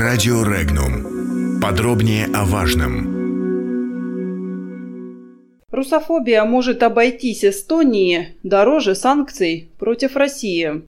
Радио Регнум. Подробнее о важном. Русофобия может обойтись Эстонии дороже санкций против России.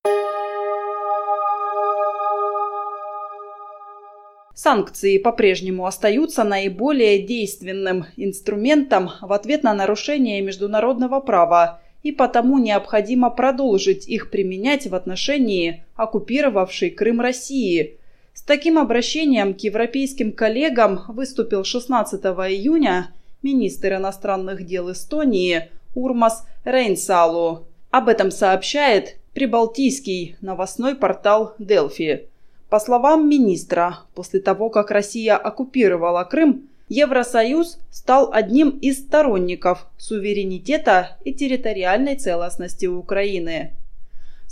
Санкции по-прежнему остаются наиболее действенным инструментом в ответ на нарушение международного права, и потому необходимо продолжить их применять в отношении оккупировавшей Крым России. С таким обращением к европейским коллегам выступил 16 июня министр иностранных дел Эстонии Урмас Рейнсалу. Об этом сообщает прибалтийский новостной портал «Делфи». По словам министра, после того, как Россия оккупировала Крым, Евросоюз стал одним из сторонников суверенитета и территориальной целостности Украины.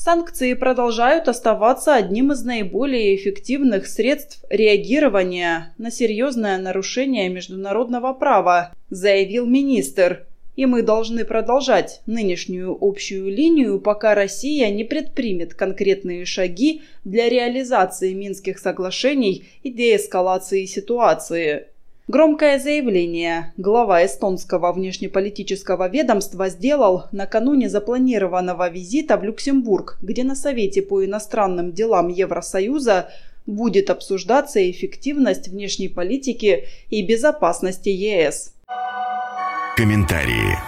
Санкции продолжают оставаться одним из наиболее эффективных средств реагирования на серьезное нарушение международного права, заявил министр. И мы должны продолжать нынешнюю общую линию, пока Россия не предпримет конкретные шаги для реализации Минских соглашений и деэскалации ситуации. Громкое заявление глава эстонского внешнеполитического ведомства сделал накануне запланированного визита в Люксембург, где на Совете по иностранным делам Евросоюза будет обсуждаться эффективность внешней политики и безопасности ЕС. Комментарии.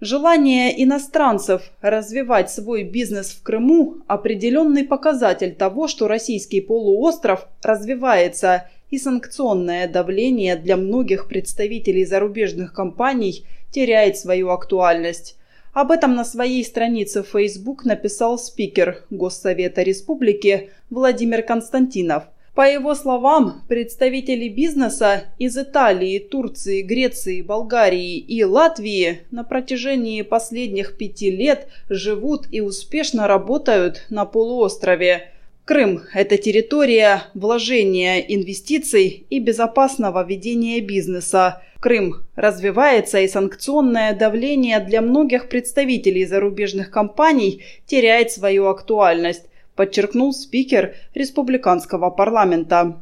Желание иностранцев развивать свой бизнес в Крыму – определенный показатель того, что российский полуостров развивается – и санкционное давление для многих представителей зарубежных компаний теряет свою актуальность. Об этом на своей странице в Facebook написал спикер Госсовета Республики Владимир Константинов. По его словам, представители бизнеса из Италии, Турции, Греции, Болгарии и Латвии на протяжении последних пяти лет живут и успешно работают на полуострове. Крым – это территория вложения инвестиций и безопасного ведения бизнеса. Крым развивается и санкционное давление для многих представителей зарубежных компаний теряет свою актуальность, подчеркнул спикер республиканского парламента.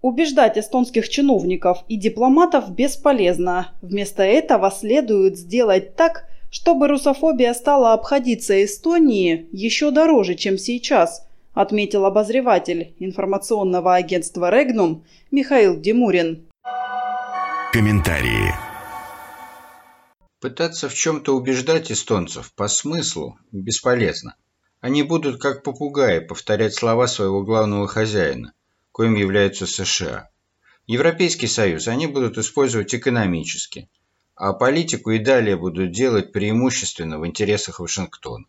Убеждать эстонских чиновников и дипломатов бесполезно. Вместо этого следует сделать так, чтобы русофобия стала обходиться Эстонии еще дороже, чем сейчас, отметил обозреватель информационного агентства «Регнум» Михаил Димурин. Комментарии. Пытаться в чем-то убеждать эстонцев по смыслу бесполезно. Они будут как попугаи повторять слова своего главного хозяина, коим являются США. Европейский Союз они будут использовать экономически, а политику и далее будут делать преимущественно в интересах Вашингтона.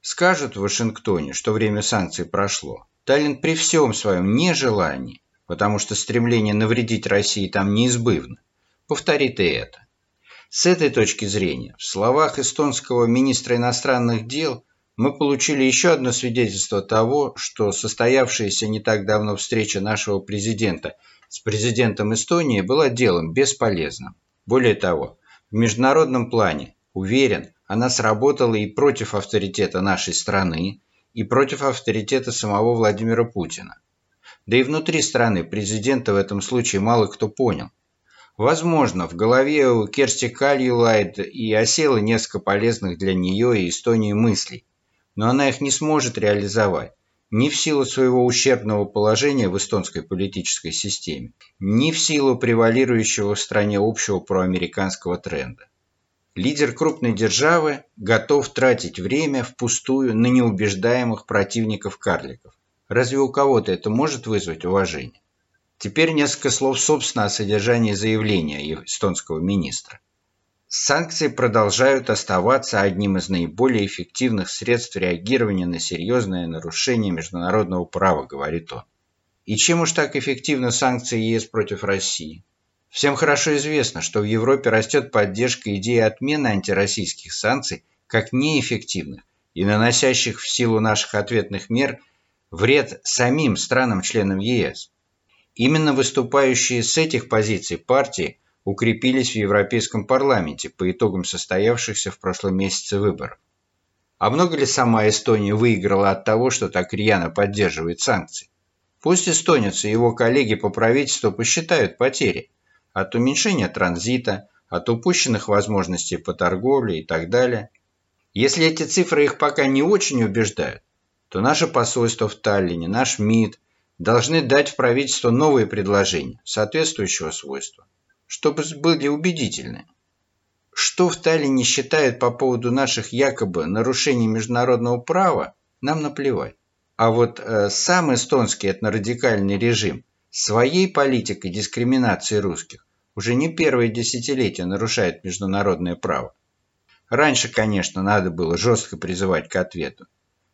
Скажут в Вашингтоне, что время санкций прошло. Таллин при всем своем нежелании, потому что стремление навредить России там неизбывно, повторит и это. С этой точки зрения, в словах эстонского министра иностранных дел мы получили еще одно свидетельство того, что состоявшаяся не так давно встреча нашего президента с президентом Эстонии была делом бесполезным. Более того, в международном плане, уверен, она сработала и против авторитета нашей страны, и против авторитета самого Владимира Путина. Да и внутри страны президента в этом случае мало кто понял. Возможно, в голове у Керсти Кальюлайд и осело несколько полезных для нее и Эстонии мыслей, но она их не сможет реализовать ни в силу своего ущербного положения в эстонской политической системе, ни в силу превалирующего в стране общего проамериканского тренда. Лидер крупной державы готов тратить время впустую на неубеждаемых противников-карликов. Разве у кого-то это может вызвать уважение? Теперь несколько слов собственно о содержании заявления эстонского министра. Санкции продолжают оставаться одним из наиболее эффективных средств реагирования на серьезное нарушение международного права, говорит он. И чем уж так эффективны санкции ЕС против России? Всем хорошо известно, что в Европе растет поддержка идеи отмены антироссийских санкций как неэффективных и наносящих в силу наших ответных мер вред самим странам-членам ЕС. Именно выступающие с этих позиций партии укрепились в Европейском парламенте по итогам состоявшихся в прошлом месяце выборов. А много ли сама Эстония выиграла от того, что так рьяно поддерживает санкции? Пусть эстонец и его коллеги по правительству посчитают потери от уменьшения транзита, от упущенных возможностей по торговле и так далее. Если эти цифры их пока не очень убеждают, то наше посольство в Таллине, наш МИД должны дать в правительство новые предложения соответствующего свойства, чтобы были убедительны. Что в Таллине считают по поводу наших якобы нарушений международного права, нам наплевать. А вот э, сам эстонский этнорадикальный режим своей политикой дискриминации русских уже не первое десятилетие нарушает международное право. Раньше, конечно, надо было жестко призывать к ответу.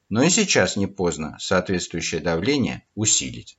Но и сейчас не поздно соответствующее давление усилить.